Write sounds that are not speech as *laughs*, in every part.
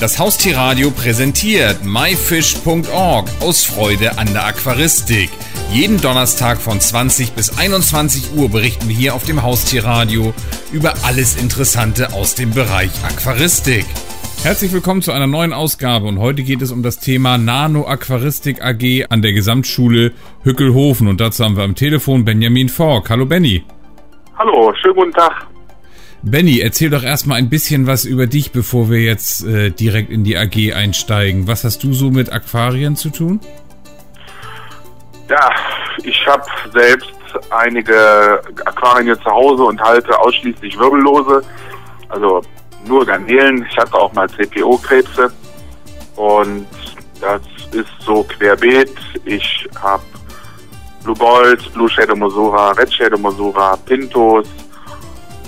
Das Haustierradio präsentiert myfish.org aus Freude an der Aquaristik. Jeden Donnerstag von 20 bis 21 Uhr berichten wir hier auf dem Haustierradio über alles Interessante aus dem Bereich Aquaristik. Herzlich willkommen zu einer neuen Ausgabe und heute geht es um das Thema Nano Aquaristik AG an der Gesamtschule Hückelhofen und dazu haben wir am Telefon Benjamin Fork. Hallo Benny. Hallo, schönen guten Tag. Benny, erzähl doch erstmal ein bisschen was über dich, bevor wir jetzt äh, direkt in die AG einsteigen. Was hast du so mit Aquarien zu tun? Ja, ich habe selbst einige Aquarien hier zu Hause und halte ausschließlich Wirbellose, also nur Garnelen. Ich hatte auch mal CPO-Krebse und das ist so querbeet. Ich habe Blue Balls, Blue Shadow Mosura, Red Shadow Mosura, Pintos,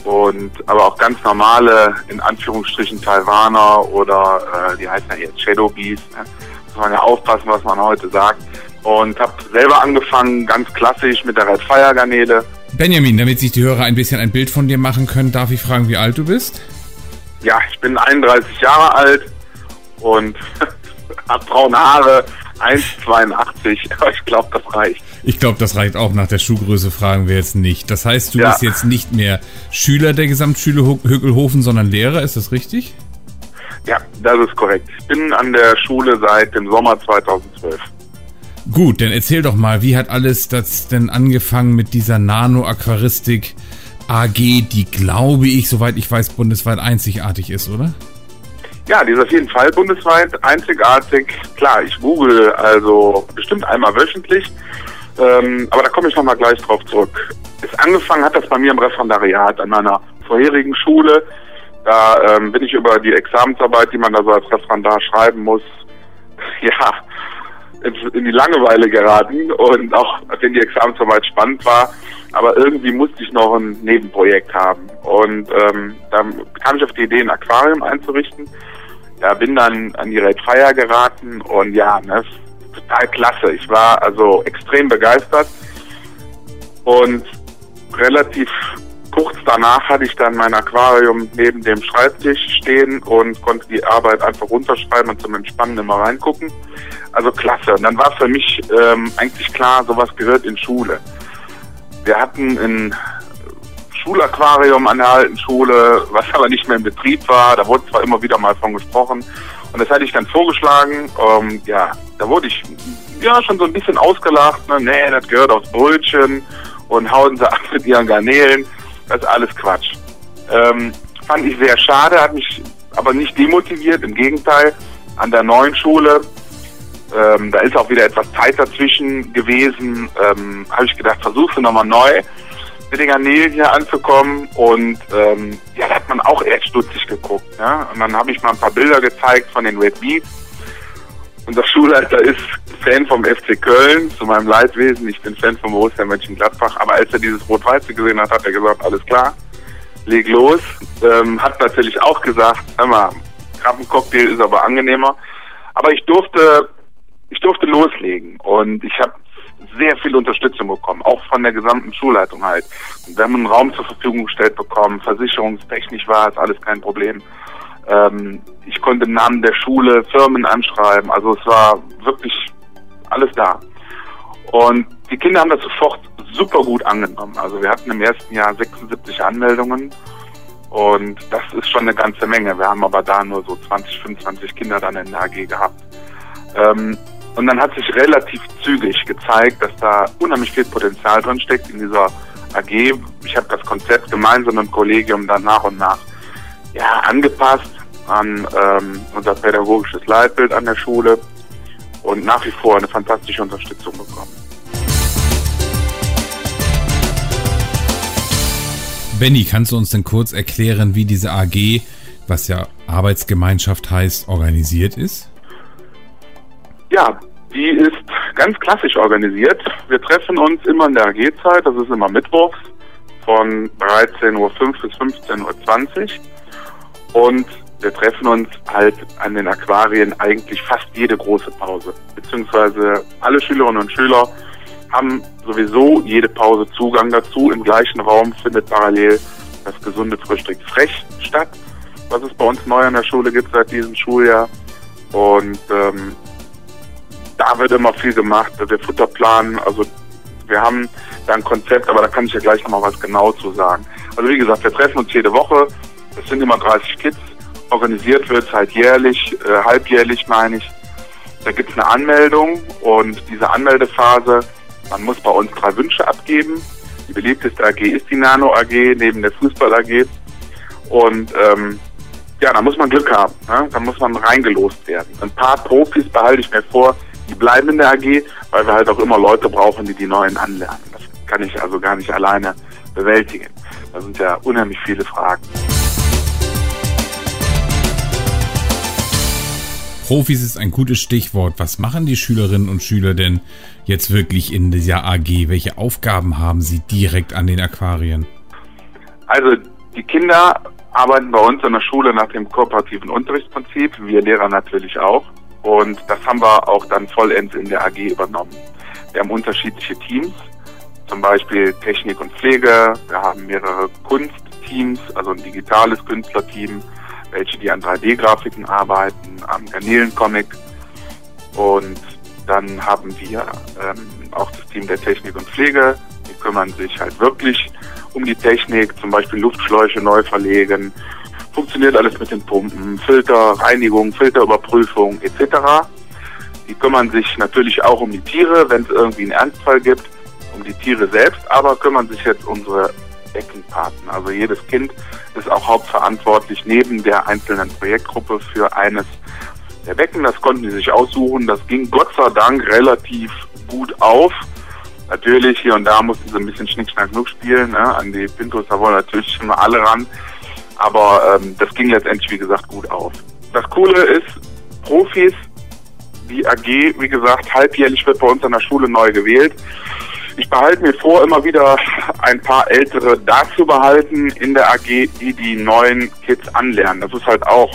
und aber auch ganz normale, in Anführungsstrichen Taiwaner oder äh, die heißen ja jetzt Shadow Bees. Ne? Muss man ja aufpassen, was man heute sagt. Und habe selber angefangen, ganz klassisch mit der Red Fire Garnele. Benjamin, damit sich die Hörer ein bisschen ein Bild von dir machen können, darf ich fragen, wie alt du bist? Ja, ich bin 31 Jahre alt und *laughs* habe braune Haare, 1,82. Ich glaube, das reicht. Ich glaube, das reicht auch. Nach der Schuhgröße fragen wir jetzt nicht. Das heißt, du ja. bist jetzt nicht mehr Schüler der Gesamtschule Hückelhofen, sondern Lehrer. Ist das richtig? Ja, das ist korrekt. Ich bin an der Schule seit dem Sommer 2012. Gut, dann erzähl doch mal, wie hat alles das denn angefangen mit dieser Nano-Aquaristik AG, die, glaube ich, soweit ich weiß, bundesweit einzigartig ist, oder? Ja, die ist auf jeden Fall bundesweit einzigartig. Klar, ich google also bestimmt einmal wöchentlich, ähm, aber da komme ich nochmal gleich drauf zurück. Es angefangen hat das bei mir im Referendariat an meiner vorherigen Schule. Da ähm, bin ich über die Examensarbeit, die man da so als Referendar schreiben muss, *laughs* ja, in, die Langeweile geraten und auch wenn die Examensarbeit spannend war, aber irgendwie musste ich noch ein Nebenprojekt haben. Und ähm, dann kam ich auf die Idee, ein Aquarium einzurichten. Ja, bin dann an die Red Fire geraten und ja, ne, total klasse. Ich war also extrem begeistert und relativ kurz danach hatte ich dann mein Aquarium neben dem Schreibtisch stehen und konnte die Arbeit einfach runterschreiben und zum Entspannen immer reingucken. Also klasse. Und dann war für mich ähm, eigentlich klar, sowas gehört in Schule. Wir hatten ein Schulaquarium an der alten Schule, was aber nicht mehr in Betrieb war. Da wurde zwar immer wieder mal von gesprochen. Und das hatte ich dann vorgeschlagen. Ähm, ja, da wurde ich ja schon so ein bisschen ausgelacht. Ne? Nee, das gehört aufs Brötchen und hauen sie ab mit ihren Garnelen. Das ist alles Quatsch. Ähm, fand ich sehr schade, hat mich aber nicht demotiviert. Im Gegenteil, an der neuen Schule ähm, da ist auch wieder etwas Zeit dazwischen gewesen. Ähm, Habe ich gedacht, versuchst du nochmal neu den Garnelen hier anzukommen. Und ähm, ja, da hat man auch echt stutzig geguckt. Ja? Und dann habe ich mal ein paar Bilder gezeigt von den Red Beats. Unser Schulleiter ist Fan vom FC Köln, zu meinem Leidwesen. Ich bin Fan vom Borussia Mönchengladbach. Aber als er dieses Rot-Weiße gesehen hat, hat er gesagt, alles klar, leg los. Ähm, hat natürlich auch gesagt, hör mal, Krabbencocktail ist aber angenehmer. Aber ich durfte ich durfte loslegen und ich habe sehr viel Unterstützung bekommen, auch von der gesamten Schulleitung halt. Wir haben einen Raum zur Verfügung gestellt bekommen, versicherungstechnisch war es alles kein Problem. Ähm, ich konnte im Namen der Schule Firmen anschreiben, also es war wirklich alles da. Und die Kinder haben das sofort super gut angenommen. Also wir hatten im ersten Jahr 76 Anmeldungen und das ist schon eine ganze Menge. Wir haben aber da nur so 20, 25 Kinder dann in der AG gehabt. Ähm, und dann hat sich relativ zügig gezeigt, dass da unheimlich viel Potenzial drin steckt in dieser AG. Ich habe das Konzept gemeinsam im Kollegium dann nach und nach ja, angepasst an ähm, unser pädagogisches Leitbild an der Schule und nach wie vor eine fantastische Unterstützung bekommen. Benny, kannst du uns denn kurz erklären, wie diese AG, was ja Arbeitsgemeinschaft heißt, organisiert ist? Ja, die ist ganz klassisch organisiert. Wir treffen uns immer in der AG-Zeit, das ist immer mittwochs von 13.05 Uhr bis 15.20 Uhr. Und wir treffen uns halt an den Aquarien eigentlich fast jede große Pause. Beziehungsweise alle Schülerinnen und Schüler haben sowieso jede Pause Zugang dazu. Im gleichen Raum findet parallel das gesunde Frühstück frech statt. was es bei uns neu an der Schule gibt seit diesem Schuljahr. Und ähm, da wird immer viel gemacht. Der Futterplan, also wir haben da ein Konzept, aber da kann ich ja gleich nochmal was genau zu sagen. Also wie gesagt, wir treffen uns jede Woche. Es sind immer 30 Kids. Organisiert wird halt jährlich, äh, halbjährlich meine ich. Da gibt es eine Anmeldung und diese Anmeldephase, man muss bei uns drei Wünsche abgeben. Die beliebteste AG ist die Nano AG neben der Fußball AG. Und ähm, ja, da muss man Glück haben. Ne? Da muss man reingelost werden. Ein paar Profis behalte ich mir vor, die bleiben in der AG, weil wir halt auch immer Leute brauchen, die die Neuen anlernen. Das kann ich also gar nicht alleine bewältigen. Da sind ja unheimlich viele Fragen. Profis ist ein gutes Stichwort. Was machen die Schülerinnen und Schüler denn jetzt wirklich in dieser AG? Welche Aufgaben haben sie direkt an den Aquarien? Also die Kinder arbeiten bei uns in der Schule nach dem kooperativen Unterrichtsprinzip, wir Lehrer natürlich auch. Und das haben wir auch dann vollends in der AG übernommen. Wir haben unterschiedliche Teams, zum Beispiel Technik und Pflege. Wir haben mehrere Kunstteams, also ein digitales Künstlerteam, welche die an 3D-Grafiken arbeiten, am Garnelencomic. Und dann haben wir ähm, auch das Team der Technik und Pflege. Die kümmern sich halt wirklich um die Technik, zum Beispiel Luftschläuche neu verlegen. Funktioniert alles mit den Pumpen, Filter, Reinigung, Filterüberprüfung etc. Die kümmern sich natürlich auch um die Tiere, wenn es irgendwie einen Ernstfall gibt, um die Tiere selbst, aber kümmern sich jetzt unsere Beckenpaten. Also jedes Kind ist auch hauptverantwortlich neben der einzelnen Projektgruppe für eines der Becken. Das konnten sie sich aussuchen. Das ging Gott sei Dank relativ gut auf. Natürlich, hier und da mussten sie ein bisschen Schnick, Schnack, Nuck spielen. Ne? An die Pintos, da wollen natürlich schon mal alle ran. Aber ähm, das ging letztendlich, wie gesagt, gut auf. Das Coole ist, Profis, die AG, wie gesagt, halbjährlich wird bei uns an der Schule neu gewählt. Ich behalte mir vor, immer wieder ein paar Ältere da zu behalten in der AG, die die neuen Kids anlernen. Das ist halt auch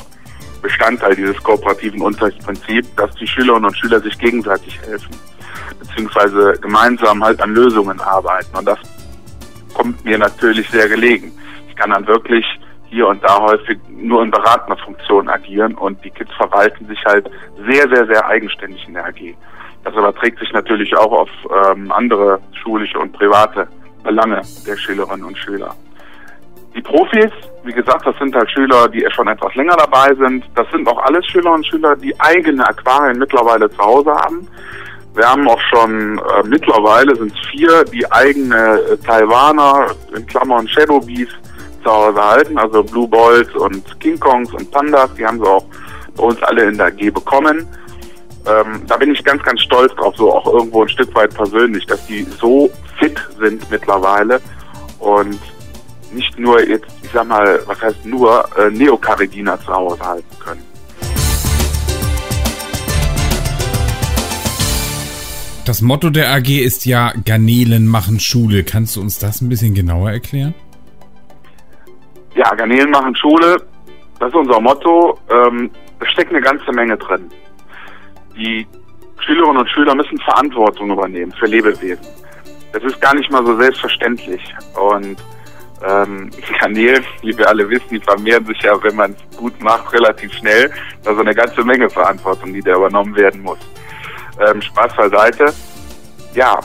Bestandteil dieses kooperativen Unterrichtsprinzips, dass die Schülerinnen und Schüler sich gegenseitig helfen beziehungsweise gemeinsam halt an Lösungen arbeiten. Und das kommt mir natürlich sehr gelegen. Ich kann dann wirklich hier und da häufig nur in beratender Funktion agieren und die Kids verwalten sich halt sehr, sehr, sehr eigenständig in der AG. Das überträgt sich natürlich auch auf ähm, andere schulische und private Belange der Schülerinnen und Schüler. Die Profis, wie gesagt, das sind halt Schüler, die schon etwas länger dabei sind. Das sind auch alles Schüler und Schüler, die eigene Aquarien mittlerweile zu Hause haben. Wir haben auch schon äh, mittlerweile sind es vier, die eigene äh, Taiwaner in Klammern Shadow Bees zu Hause halten, also Blue Balls und King Kongs und Pandas, die haben sie auch bei uns alle in der AG bekommen. Ähm, da bin ich ganz, ganz stolz drauf, so auch irgendwo ein Stück weit persönlich, dass die so fit sind mittlerweile und nicht nur jetzt, ich sag mal, was heißt nur, äh, Neokaridiner zu Hause halten können. Das Motto der AG ist ja Garnelen machen Schule. Kannst du uns das ein bisschen genauer erklären? Ja, Garnelen machen Schule, das ist unser Motto. Ähm, da steckt eine ganze Menge drin. Die Schülerinnen und Schüler müssen Verantwortung übernehmen für Lebewesen. Das ist gar nicht mal so selbstverständlich. Und ähm, *laughs* Garnelen, wie wir alle wissen, die vermehren sich ja, wenn man es gut macht, relativ schnell. Also eine ganze Menge Verantwortung, die da übernommen werden muss. Ähm, Spaß beiseite. Ja,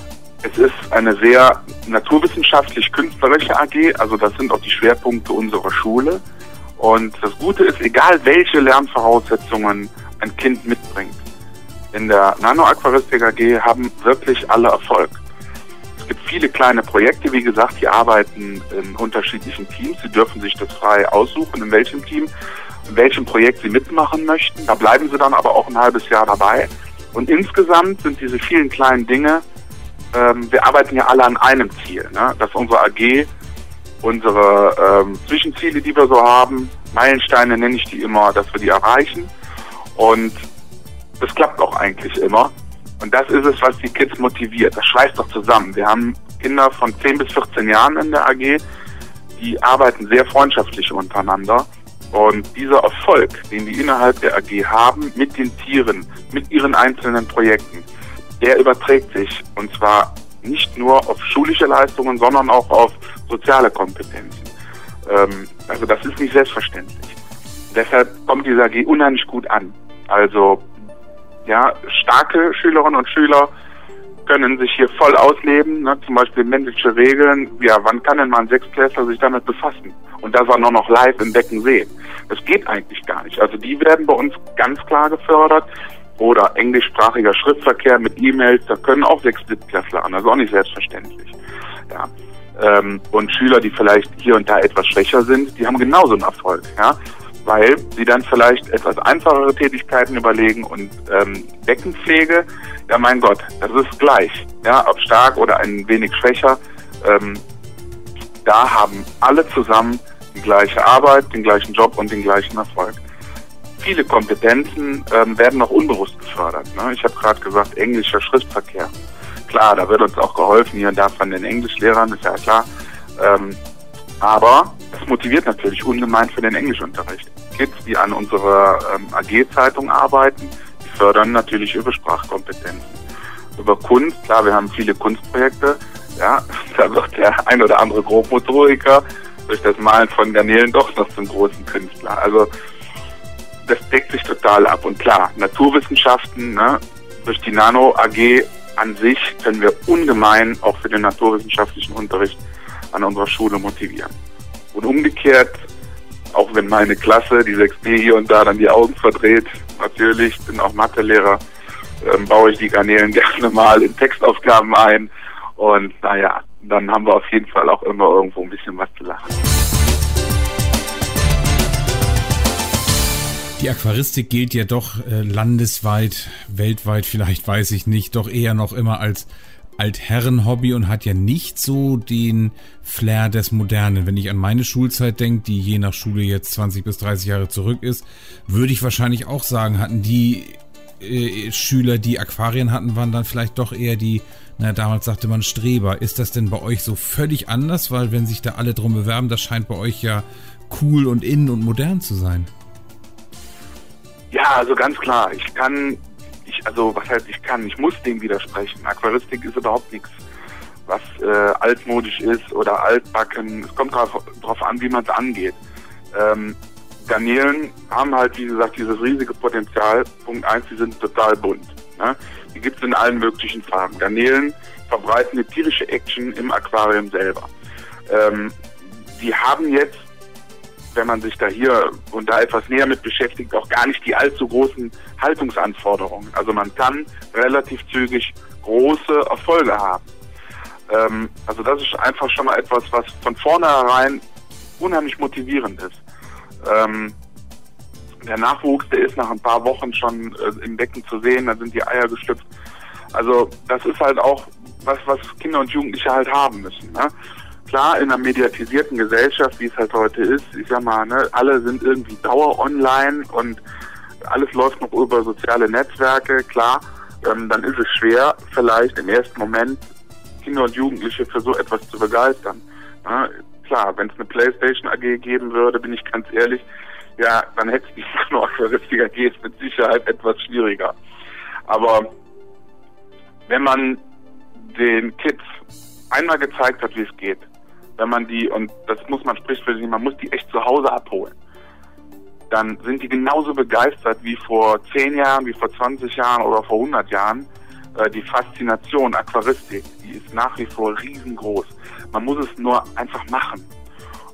es ist eine sehr naturwissenschaftlich-künstlerische AG, also das sind auch die Schwerpunkte unserer Schule. Und das Gute ist, egal welche Lernvoraussetzungen ein Kind mitbringt, in der Nano-Aquaristik AG haben wirklich alle Erfolg. Es gibt viele kleine Projekte, wie gesagt, die arbeiten in unterschiedlichen Teams. Sie dürfen sich das frei aussuchen, in welchem Team, in welchem Projekt sie mitmachen möchten. Da bleiben sie dann aber auch ein halbes Jahr dabei. Und insgesamt sind diese vielen kleinen Dinge, ähm, wir arbeiten ja alle an einem Ziel, ne? dass unsere AG unsere ähm, Zwischenziele, die wir so haben, Meilensteine nenne ich die immer, dass wir die erreichen. Und das klappt auch eigentlich immer. Und das ist es, was die Kids motiviert. Das schweißt doch zusammen. Wir haben Kinder von 10 bis 14 Jahren in der AG, die arbeiten sehr freundschaftlich untereinander. Und dieser Erfolg, den die innerhalb der AG haben mit den Tieren, mit ihren einzelnen Projekten, der überträgt sich und zwar nicht nur auf schulische Leistungen, sondern auch auf soziale Kompetenzen. Ähm, also das ist nicht selbstverständlich. deshalb kommt diese AG unheimlich gut an. Also ja, starke Schülerinnen und Schüler können sich hier voll ausleben, ne? zum Beispiel männliche Regeln. Ja, wann kann denn mal ein Sechstklässler sich damit befassen? Und das auch noch live im Becken sehen. Das geht eigentlich gar nicht. Also die werden bei uns ganz klar gefördert. Oder englischsprachiger Schriftverkehr mit E-Mails, da können auch Sechstklässler an. Das ist auch nicht selbstverständlich. Ja. Ähm, und Schüler, die vielleicht hier und da etwas schwächer sind, die haben genauso einen Erfolg. Ja weil sie dann vielleicht etwas einfachere Tätigkeiten überlegen und ähm, Beckenpflege, ja mein Gott, das ist gleich, ja, ob stark oder ein wenig schwächer, ähm, da haben alle zusammen die gleiche Arbeit, den gleichen Job und den gleichen Erfolg. Viele Kompetenzen ähm, werden noch unbewusst gefördert. Ne? Ich habe gerade gesagt, englischer Schriftverkehr. Klar, da wird uns auch geholfen hier und da von den Englischlehrern, ist ja klar. Ähm, aber es motiviert natürlich ungemein für den Englischunterricht. Kids, die an unserer ähm, AG-Zeitung arbeiten, die fördern natürlich über Sprachkompetenzen. Über Kunst, klar, wir haben viele Kunstprojekte, ja, *laughs* da wird der ein oder andere Grobmotoriker durch das Malen von Garnelen doch noch zum großen Künstler. Also das deckt sich total ab. Und klar, Naturwissenschaften, ne, durch die Nano AG an sich können wir ungemein auch für den naturwissenschaftlichen Unterricht an unserer Schule motivieren. Und umgekehrt, auch wenn meine Klasse, die 6D hier und da dann die Augen verdreht, natürlich, bin auch Mathelehrer, ähm, baue ich die Garnelen *laughs* gerne mal in Textaufgaben ein. Und naja, dann haben wir auf jeden Fall auch immer irgendwo ein bisschen was zu lachen. Die Aquaristik gilt ja doch äh, landesweit, weltweit vielleicht, weiß ich nicht, doch eher noch immer als Altherren-Hobby und hat ja nicht so den Flair des Modernen. Wenn ich an meine Schulzeit denke, die je nach Schule jetzt 20 bis 30 Jahre zurück ist, würde ich wahrscheinlich auch sagen, hatten die äh, Schüler, die Aquarien hatten, waren dann vielleicht doch eher die, na, damals sagte man Streber. Ist das denn bei euch so völlig anders? Weil wenn sich da alle drum bewerben, das scheint bei euch ja cool und innen und modern zu sein. Ja, also ganz klar. Ich kann ich, also was heißt ich kann, ich muss dem widersprechen. Aquaristik ist überhaupt nichts, was äh, altmodisch ist oder altbacken. Es kommt darauf an, wie man es angeht. Ähm, Garnelen haben halt, wie gesagt, dieses riesige Potenzial. Punkt eins, die sind total bunt. Ne? Die gibt es in allen möglichen Farben. Garnelen verbreiten eine tierische Action im Aquarium selber. Ähm, die haben jetzt wenn man sich da hier und da etwas näher mit beschäftigt, auch gar nicht die allzu großen Haltungsanforderungen. Also man kann relativ zügig große Erfolge haben. Ähm, also das ist einfach schon mal etwas, was von vornherein unheimlich motivierend ist. Ähm, der Nachwuchs, der ist nach ein paar Wochen schon äh, im Becken zu sehen, da sind die Eier geschlüpft. Also das ist halt auch was, was Kinder und Jugendliche halt haben müssen. Ne? Klar, in einer mediatisierten Gesellschaft, wie es halt heute ist, ich sag mal, ne, alle sind irgendwie dauer online und alles läuft noch über soziale Netzwerke, klar, ähm, dann ist es schwer, vielleicht im ersten Moment Kinder und Jugendliche für so etwas zu begeistern. Ja, klar, wenn es eine Playstation AG geben würde, bin ich ganz ehrlich, ja, dann hätte die Aquaristik AG mit Sicherheit etwas schwieriger. Aber wenn man den Kids einmal gezeigt hat, wie es geht, wenn man die, und das muss man sprichwörtlich, man muss die echt zu Hause abholen, dann sind die genauso begeistert wie vor 10 Jahren, wie vor 20 Jahren oder vor 100 Jahren. Äh, die Faszination Aquaristik, die ist nach wie vor riesengroß. Man muss es nur einfach machen.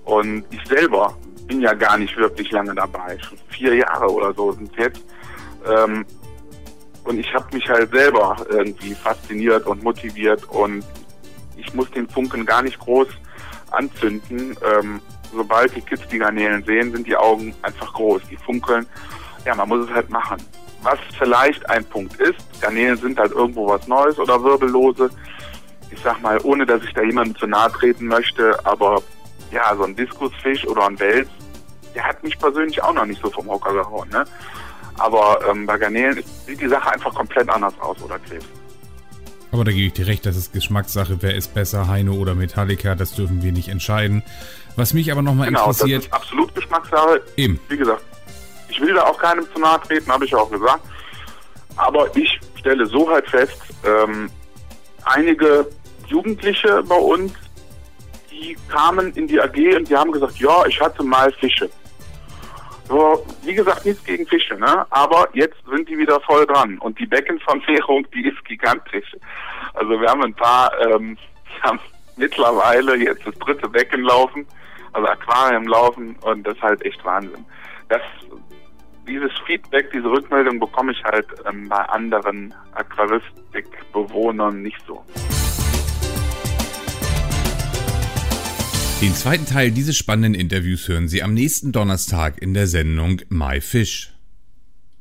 Und ich selber bin ja gar nicht wirklich lange dabei, schon vier Jahre oder so sind jetzt. Ähm, und ich habe mich halt selber irgendwie fasziniert und motiviert und ich muss den Funken gar nicht groß anzünden. Ähm, sobald die Kids die Garnelen sehen, sind die Augen einfach groß, die funkeln. Ja, man muss es halt machen. Was vielleicht ein Punkt ist, Garnelen sind halt irgendwo was Neues oder Wirbellose. Ich sag mal, ohne dass ich da jemandem zu nahe treten möchte, aber ja, so ein Diskusfisch oder ein Wels, der hat mich persönlich auch noch nicht so vom Hocker gehauen. Ne? Aber ähm, bei Garnelen sieht die Sache einfach komplett anders aus oder Krebs. Aber da gebe ich dir recht, das ist Geschmackssache. Wer ist besser, Heino oder Metallica? Das dürfen wir nicht entscheiden. Was mich aber nochmal genau, interessiert. Das ist absolut Geschmackssache. Eben. Wie gesagt, ich will da auch keinem zu nahe treten, habe ich ja auch gesagt. Aber ich stelle so halt fest, ähm, einige Jugendliche bei uns, die kamen in die AG und die haben gesagt, ja, ich hatte mal Fische. So, wie gesagt, nichts gegen Fische, ne? Aber jetzt sind die wieder voll dran. Und die Beckenvermehrung, die ist gigantisch. Also wir haben ein paar, ähm, *laughs* haben mittlerweile jetzt das dritte Becken laufen, also Aquarium laufen und das ist halt echt Wahnsinn. Das, dieses Feedback, diese Rückmeldung bekomme ich halt ähm, bei anderen Aquaristikbewohnern nicht so. Den zweiten Teil dieses spannenden Interviews hören Sie am nächsten Donnerstag in der Sendung My Fish.